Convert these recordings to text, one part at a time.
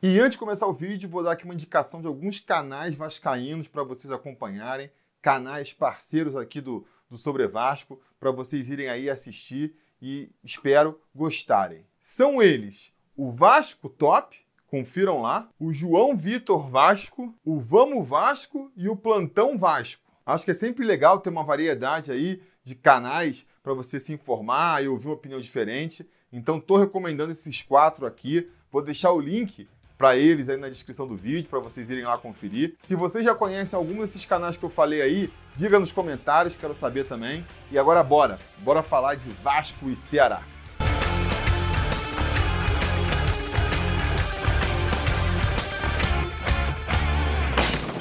E antes de começar o vídeo, vou dar aqui uma indicação de alguns canais vascaínos para vocês acompanharem, canais parceiros aqui do, do Sobre Vasco, para vocês irem aí assistir e espero gostarem. São eles o Vasco Top, confiram lá, o João Vitor Vasco, o Vamos Vasco e o Plantão Vasco. Acho que é sempre legal ter uma variedade aí de canais para você se informar e ouvir uma opinião diferente. Então estou recomendando esses quatro aqui. Vou deixar o link para eles aí na descrição do vídeo, para vocês irem lá conferir. Se você já conhece algum desses canais que eu falei aí, diga nos comentários, quero saber também. E agora bora, bora falar de Vasco e Ceará.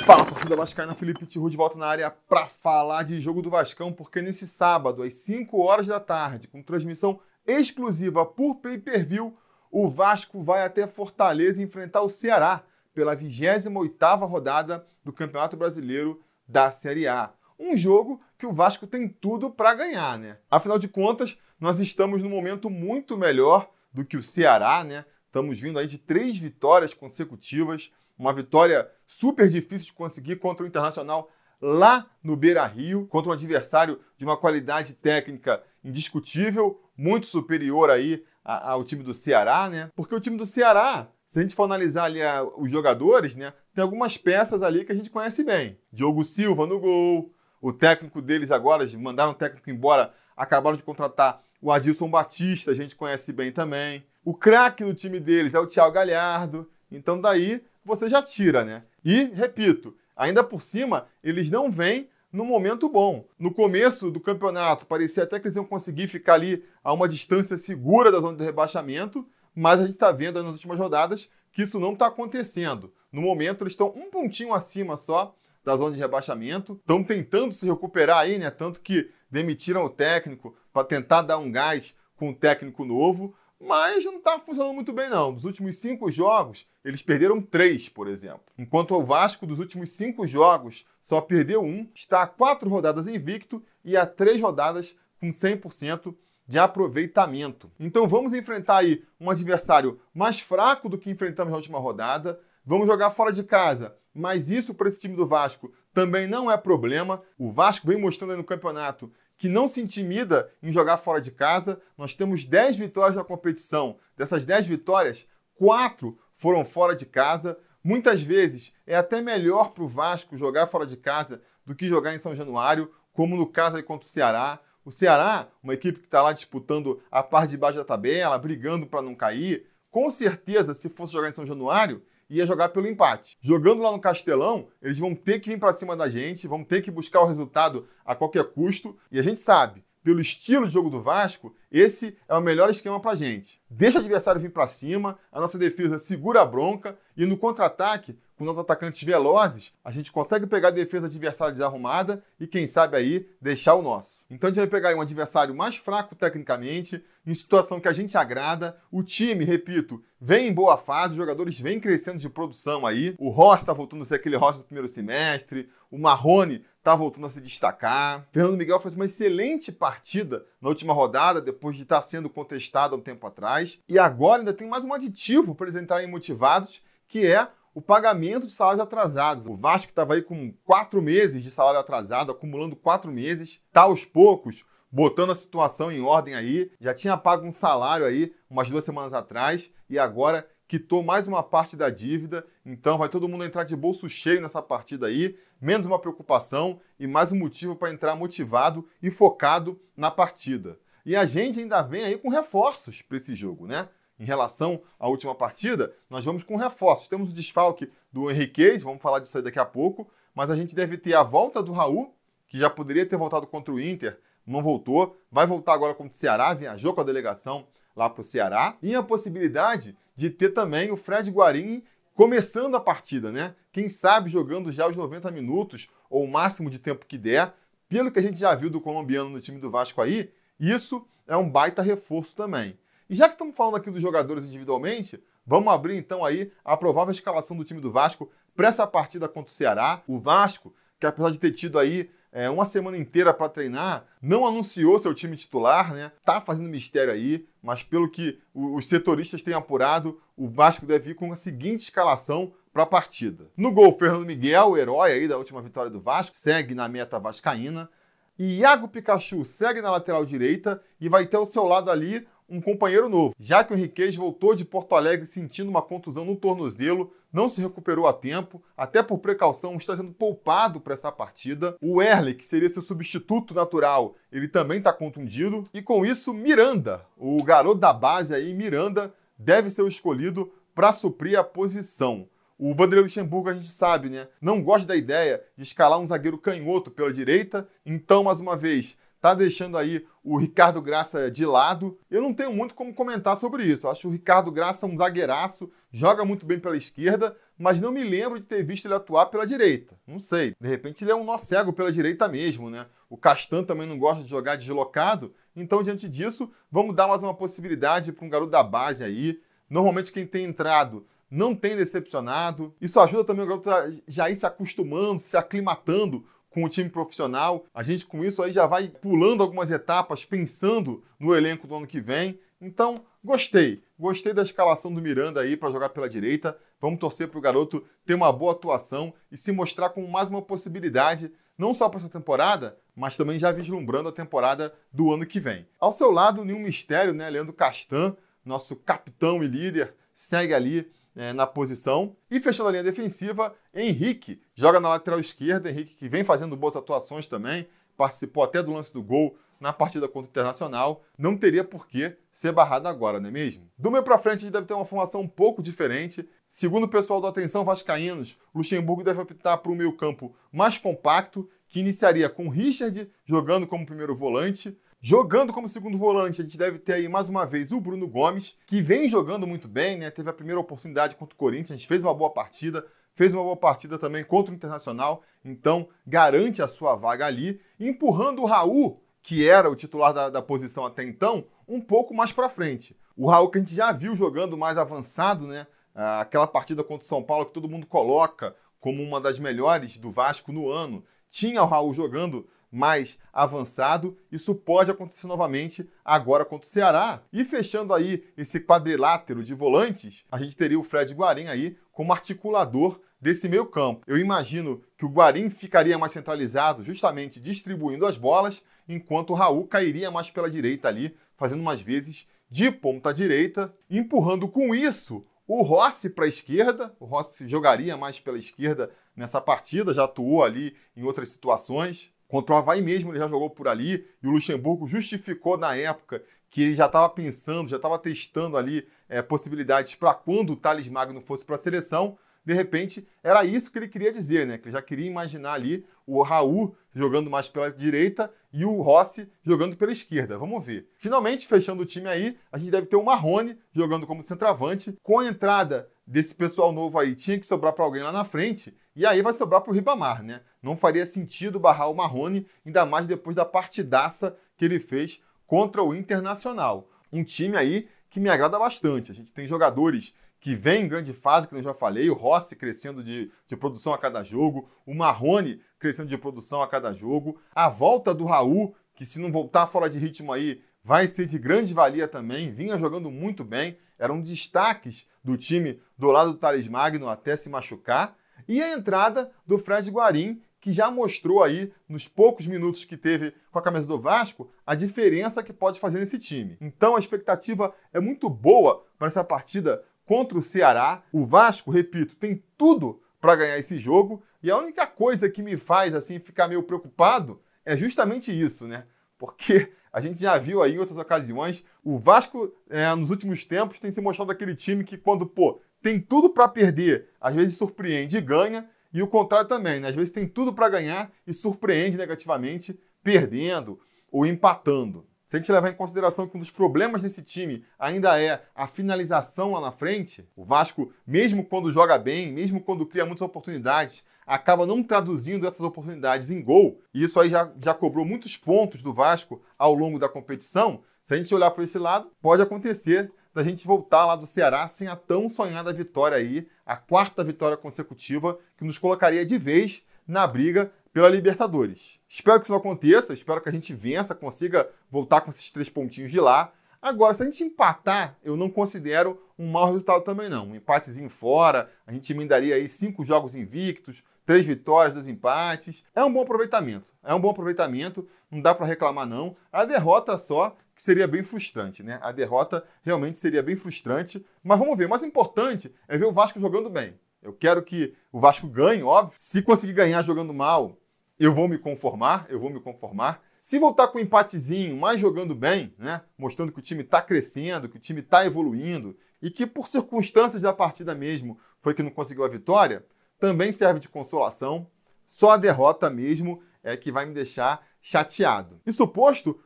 Fala, torcida vascaína, Felipe Tiru de volta na área para falar de jogo do Vascão, porque nesse sábado, às 5 horas da tarde, com transmissão exclusiva por pay-per-view, o Vasco vai até Fortaleza enfrentar o Ceará pela 28ª rodada do Campeonato Brasileiro da Série A. Um jogo que o Vasco tem tudo para ganhar, né? Afinal de contas, nós estamos num momento muito melhor do que o Ceará, né? Estamos vindo aí de três vitórias consecutivas, uma vitória super difícil de conseguir contra o Internacional lá no Beira-Rio, contra um adversário de uma qualidade técnica indiscutível, muito superior aí ao time do Ceará, né? Porque o time do Ceará, se a gente for analisar ali a, os jogadores, né, tem algumas peças ali que a gente conhece bem. Diogo Silva no gol, o técnico deles agora, mandaram o técnico embora, acabaram de contratar o Adilson Batista, a gente conhece bem também. O craque do time deles é o Thiago Galhardo. Então daí você já tira, né? E, repito, ainda por cima, eles não vêm no momento bom. No começo do campeonato, parecia até que eles iam conseguir ficar ali a uma distância segura da zona de rebaixamento, mas a gente está vendo nas últimas rodadas que isso não está acontecendo. No momento, eles estão um pontinho acima só da zona de rebaixamento, estão tentando se recuperar aí, né? Tanto que demitiram o técnico para tentar dar um gás com o técnico novo, mas não está funcionando muito bem, não. Dos últimos cinco jogos, eles perderam três, por exemplo. Enquanto o Vasco, dos últimos cinco jogos, só perdeu um, está a quatro rodadas invicto e a três rodadas com 100% de aproveitamento. Então vamos enfrentar aí um adversário mais fraco do que enfrentamos na última rodada. Vamos jogar fora de casa, mas isso para esse time do Vasco também não é problema. O Vasco vem mostrando aí no campeonato que não se intimida em jogar fora de casa. Nós temos 10 vitórias na competição. Dessas 10 vitórias, 4 foram fora de casa. Muitas vezes é até melhor para o Vasco jogar fora de casa do que jogar em São Januário, como no caso aí contra o Ceará. O Ceará, uma equipe que está lá disputando a parte de baixo da tabela, brigando para não cair, com certeza, se fosse jogar em São Januário, ia jogar pelo empate. Jogando lá no Castelão, eles vão ter que vir para cima da gente, vão ter que buscar o resultado a qualquer custo. E a gente sabe, pelo estilo de jogo do Vasco, esse é o melhor esquema para gente. Deixa o adversário vir para cima, a nossa defesa segura a bronca e no contra-ataque, com nossos atacantes velozes, a gente consegue pegar a defesa adversária desarrumada e quem sabe aí deixar o nosso. Então a gente vai pegar um adversário mais fraco tecnicamente, em situação que a gente agrada. O time, repito, vem em boa fase, os jogadores vêm crescendo de produção aí. O Ross está voltando a ser aquele Ross do primeiro semestre, o Marrone está voltando a se destacar. Fernando Miguel fez uma excelente partida na última rodada, depois de estar tá sendo contestado há um tempo atrás. E agora ainda tem mais um aditivo para eles entrarem motivados, que é o pagamento de salários atrasados. O Vasco estava aí com quatro meses de salário atrasado, acumulando quatro meses, está aos poucos botando a situação em ordem aí. Já tinha pago um salário aí umas duas semanas atrás e agora quitou mais uma parte da dívida. Então vai todo mundo entrar de bolso cheio nessa partida aí, menos uma preocupação e mais um motivo para entrar motivado e focado na partida. E a gente ainda vem aí com reforços para esse jogo, né? Em relação à última partida, nós vamos com reforços. Temos o desfalque do Henriquez, vamos falar disso aí daqui a pouco, mas a gente deve ter a volta do Raul, que já poderia ter voltado contra o Inter, não voltou, vai voltar agora contra o Ceará, viajou com a delegação lá para o Ceará, e a possibilidade de ter também o Fred Guarini começando a partida, né? Quem sabe jogando já os 90 minutos ou o máximo de tempo que der. Pelo que a gente já viu do colombiano no time do Vasco aí, isso é um baita reforço também. E já que estamos falando aqui dos jogadores individualmente, vamos abrir então aí a provável escalação do time do Vasco para essa partida contra o Ceará. O Vasco, que apesar de ter tido aí é, uma semana inteira para treinar, não anunciou seu time titular, né? Tá fazendo mistério aí, mas pelo que os setoristas têm apurado, o Vasco deve ir com a seguinte escalação para a partida. No gol, Fernando Miguel, o herói aí da última vitória do Vasco, segue na meta vascaína. E Iago Pikachu segue na lateral direita e vai ter ao seu lado ali um companheiro novo, já que o Henriquez voltou de Porto Alegre sentindo uma contusão no tornozelo, não se recuperou a tempo, até por precaução está sendo poupado para essa partida. O Erle, que seria seu substituto natural, ele também está contundido. E com isso, Miranda, o garoto da base aí, Miranda, deve ser o escolhido para suprir a posição. O Vanderlei Luxemburgo, a gente sabe, né? Não gosta da ideia de escalar um zagueiro canhoto pela direita. Então, mais uma vez, tá deixando aí o Ricardo Graça de lado. Eu não tenho muito como comentar sobre isso. Eu acho o Ricardo Graça um zagueiraço, joga muito bem pela esquerda, mas não me lembro de ter visto ele atuar pela direita. Não sei. De repente ele é um nó cego pela direita mesmo, né? O Castan também não gosta de jogar deslocado. Então, diante disso, vamos dar mais uma possibilidade para um garoto da base aí. Normalmente quem tem entrado não tem decepcionado. Isso ajuda também o garoto a já ir se acostumando, se aclimatando com o time profissional. A gente com isso aí já vai pulando algumas etapas, pensando no elenco do ano que vem. Então, gostei. Gostei da escalação do Miranda aí para jogar pela direita. Vamos torcer para o garoto ter uma boa atuação e se mostrar como mais uma possibilidade, não só para essa temporada, mas também já vislumbrando a temporada do ano que vem. Ao seu lado, nenhum mistério, né? Leandro Castan, nosso capitão e líder, segue ali é, na posição. E fechando a linha defensiva, Henrique joga na lateral esquerda. Henrique que vem fazendo boas atuações também, participou até do lance do gol na partida contra o Internacional. Não teria por que ser barrado agora, não é mesmo? Do meio para frente, a gente deve ter uma formação um pouco diferente. Segundo o pessoal do Atenção Vascaínos, Luxemburgo deve optar por um meio-campo mais compacto, que iniciaria com Richard jogando como primeiro volante, Jogando como segundo volante, a gente deve ter aí mais uma vez o Bruno Gomes, que vem jogando muito bem, né? Teve a primeira oportunidade contra o Corinthians, a gente fez uma boa partida, fez uma boa partida também contra o Internacional, então garante a sua vaga ali, empurrando o Raul, que era o titular da, da posição até então, um pouco mais para frente. O Raul que a gente já viu jogando mais avançado, né? Ah, aquela partida contra o São Paulo que todo mundo coloca como uma das melhores do Vasco no ano. Tinha o Raul jogando mais avançado. Isso pode acontecer novamente agora contra o Ceará. E fechando aí esse quadrilátero de volantes, a gente teria o Fred Guarim aí como articulador desse meio campo. Eu imagino que o Guarim ficaria mais centralizado, justamente distribuindo as bolas, enquanto o Raul cairia mais pela direita ali, fazendo umas vezes de ponta direita, empurrando com isso o Rossi para a esquerda. O Rossi jogaria mais pela esquerda nessa partida, já atuou ali em outras situações. Contra o Havaí mesmo ele já jogou por ali e o Luxemburgo justificou na época que ele já estava pensando, já estava testando ali é, possibilidades para quando o Thales Magno fosse para a seleção. De repente, era isso que ele queria dizer, né? Que ele já queria imaginar ali o Raul jogando mais pela direita e o Rossi jogando pela esquerda. Vamos ver. Finalmente, fechando o time aí, a gente deve ter o Marrone jogando como centroavante. Com a entrada desse pessoal novo aí, tinha que sobrar para alguém lá na frente. E aí vai sobrar para o Ribamar, né? Não faria sentido barrar o Marrone, ainda mais depois da partidaça que ele fez contra o Internacional. Um time aí que me agrada bastante. A gente tem jogadores que vêm em grande fase, como eu já falei, o Rossi crescendo de, de produção a cada jogo, o Marrone crescendo de produção a cada jogo, a volta do Raul, que se não voltar fora de ritmo aí, vai ser de grande valia também, vinha jogando muito bem, eram destaques do time do lado do Thales Magno até se machucar. E a entrada do Fred Guarim, que já mostrou aí, nos poucos minutos que teve com a camisa do Vasco, a diferença que pode fazer nesse time. Então a expectativa é muito boa para essa partida contra o Ceará. O Vasco, repito, tem tudo para ganhar esse jogo. E a única coisa que me faz assim ficar meio preocupado é justamente isso, né? Porque a gente já viu aí em outras ocasiões, o Vasco é, nos últimos tempos tem se mostrado aquele time que quando, pô, tem tudo para perder, às vezes surpreende e ganha, e o contrário também, né? Às vezes tem tudo para ganhar e surpreende negativamente, perdendo ou empatando. Se a gente levar em consideração que um dos problemas desse time ainda é a finalização lá na frente, o Vasco, mesmo quando joga bem, mesmo quando cria muitas oportunidades, acaba não traduzindo essas oportunidades em gol, e isso aí já, já cobrou muitos pontos do Vasco ao longo da competição. Se a gente olhar para esse lado, pode acontecer da gente voltar lá do Ceará sem a tão sonhada vitória aí, a quarta vitória consecutiva, que nos colocaria de vez na briga pela Libertadores. Espero que isso aconteça, espero que a gente vença, consiga voltar com esses três pontinhos de lá. Agora, se a gente empatar, eu não considero um mau resultado também não. Um empatezinho fora, a gente emendaria aí cinco jogos invictos, três vitórias, dois empates. É um bom aproveitamento. É um bom aproveitamento, não dá para reclamar não. A derrota só que seria bem frustrante, né? A derrota realmente seria bem frustrante, mas vamos ver. O mais importante é ver o Vasco jogando bem. Eu quero que o Vasco ganhe, óbvio. Se conseguir ganhar jogando mal, eu vou me conformar, eu vou me conformar. Se voltar com um empatezinho, mas jogando bem, né? Mostrando que o time está crescendo, que o time está evoluindo e que por circunstâncias da partida mesmo foi que não conseguiu a vitória, também serve de consolação. Só a derrota mesmo é que vai me deixar chateado. Isso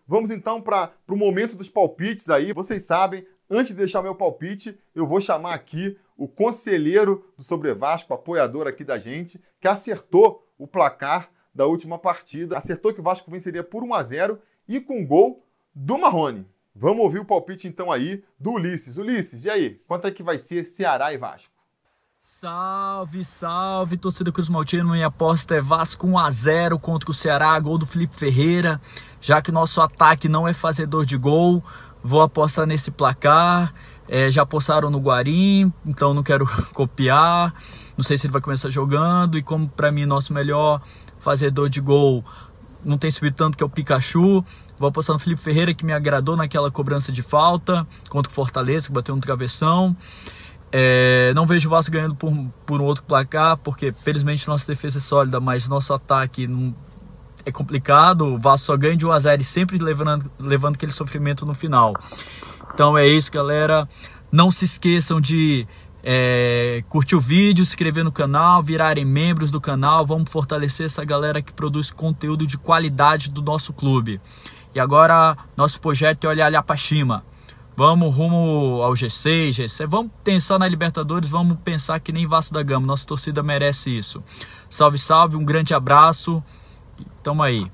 vamos então para o momento dos palpites aí. Vocês sabem, antes de deixar meu palpite, eu vou chamar aqui o conselheiro do Sobre Vasco, apoiador aqui da gente, que acertou o placar da última partida. Acertou que o Vasco venceria por 1 a 0 e com gol do Marrone. Vamos ouvir o palpite então aí do Ulisses. Ulisses, e aí? Quanto é que vai ser Ceará e Vasco? Salve, salve, torcida Cruz Maltino. Minha aposta é Vasco 1 a 0 contra o Ceará, gol do Felipe Ferreira. Já que nosso ataque não é fazedor de gol, vou apostar nesse placar. É, já apostaram no Guarim, então não quero copiar. Não sei se ele vai começar jogando. E como para mim nosso melhor fazedor de gol não tem subido tanto que é o Pikachu. Vou apostar no Felipe Ferreira que me agradou naquela cobrança de falta contra o Fortaleza, que bateu no travessão. É, não vejo o Vasco ganhando por, por um outro placar, porque felizmente nossa defesa é sólida, mas nosso ataque não, é complicado. O Vasco só ganha de 1 a 0 e sempre levando, levando aquele sofrimento no final. Então é isso, galera. Não se esqueçam de é, curtir o vídeo, se inscrever no canal, virarem membros do canal. Vamos fortalecer essa galera que produz conteúdo de qualidade do nosso clube. E agora, nosso projeto é olhar para cima. Vamos rumo ao G6, G7. Vamos pensar na Libertadores, vamos pensar que nem Vasco da Gama. Nossa torcida merece isso. Salve, salve, um grande abraço. Tamo aí.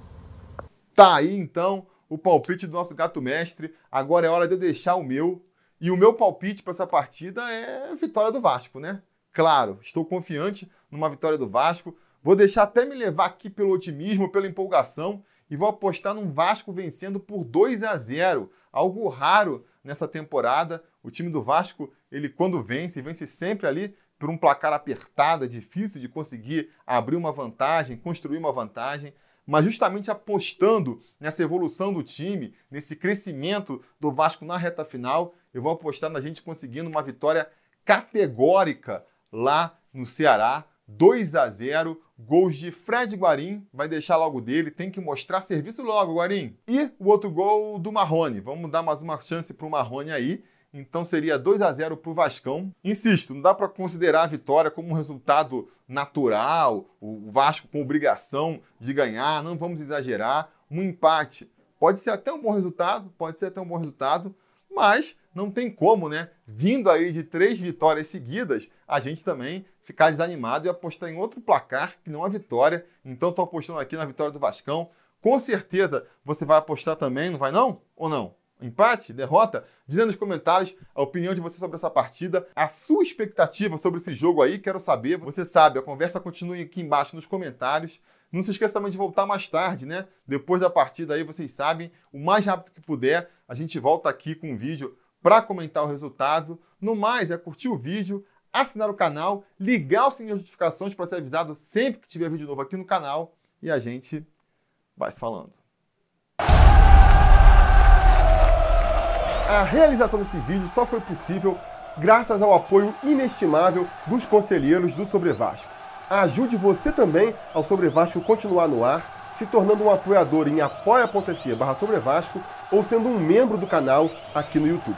Tá aí então o palpite do nosso gato mestre. Agora é hora de eu deixar o meu. E o meu palpite para essa partida é vitória do Vasco, né? Claro, estou confiante numa vitória do Vasco. Vou deixar até me levar aqui pelo otimismo, pela empolgação e vou apostar num Vasco vencendo por 2 a 0, algo raro nessa temporada. O time do Vasco, ele quando vence, vence sempre ali por um placar apertado, é difícil de conseguir abrir uma vantagem, construir uma vantagem, mas justamente apostando nessa evolução do time, nesse crescimento do Vasco na reta final, eu vou apostar na gente conseguindo uma vitória categórica lá no Ceará, 2 a 0 Gols de Fred Guarim, vai deixar logo dele, tem que mostrar serviço logo, Guarim. E o outro gol do Marrone, vamos dar mais uma chance para o Marrone aí. Então seria 2 a 0 para o Vascão. Insisto, não dá para considerar a vitória como um resultado natural, o Vasco com obrigação de ganhar, não vamos exagerar. Um empate pode ser até um bom resultado, pode ser até um bom resultado, mas não tem como, né? Vindo aí de três vitórias seguidas, a gente também ficar desanimado e apostar em outro placar que não a vitória. Então estou apostando aqui na vitória do Vascão. Com certeza você vai apostar também, não vai não? Ou não? Empate? Derrota? Diz aí nos comentários a opinião de você sobre essa partida, a sua expectativa sobre esse jogo aí, quero saber. Você sabe, a conversa continua aqui embaixo nos comentários. Não se esqueça também de voltar mais tarde, né? Depois da partida aí, vocês sabem, o mais rápido que puder, a gente volta aqui com um vídeo para comentar o resultado. No mais, é curtir o vídeo, assinar o canal, ligar o sininho de notificações para ser avisado sempre que tiver vídeo novo aqui no canal e a gente vai se falando. A realização desse vídeo só foi possível graças ao apoio inestimável dos conselheiros do Sobre Vasco. Ajude você também ao Sobre Vasco continuar no ar, se tornando um apoiador em apoia.se barra Sobre Vasco ou sendo um membro do canal aqui no YouTube.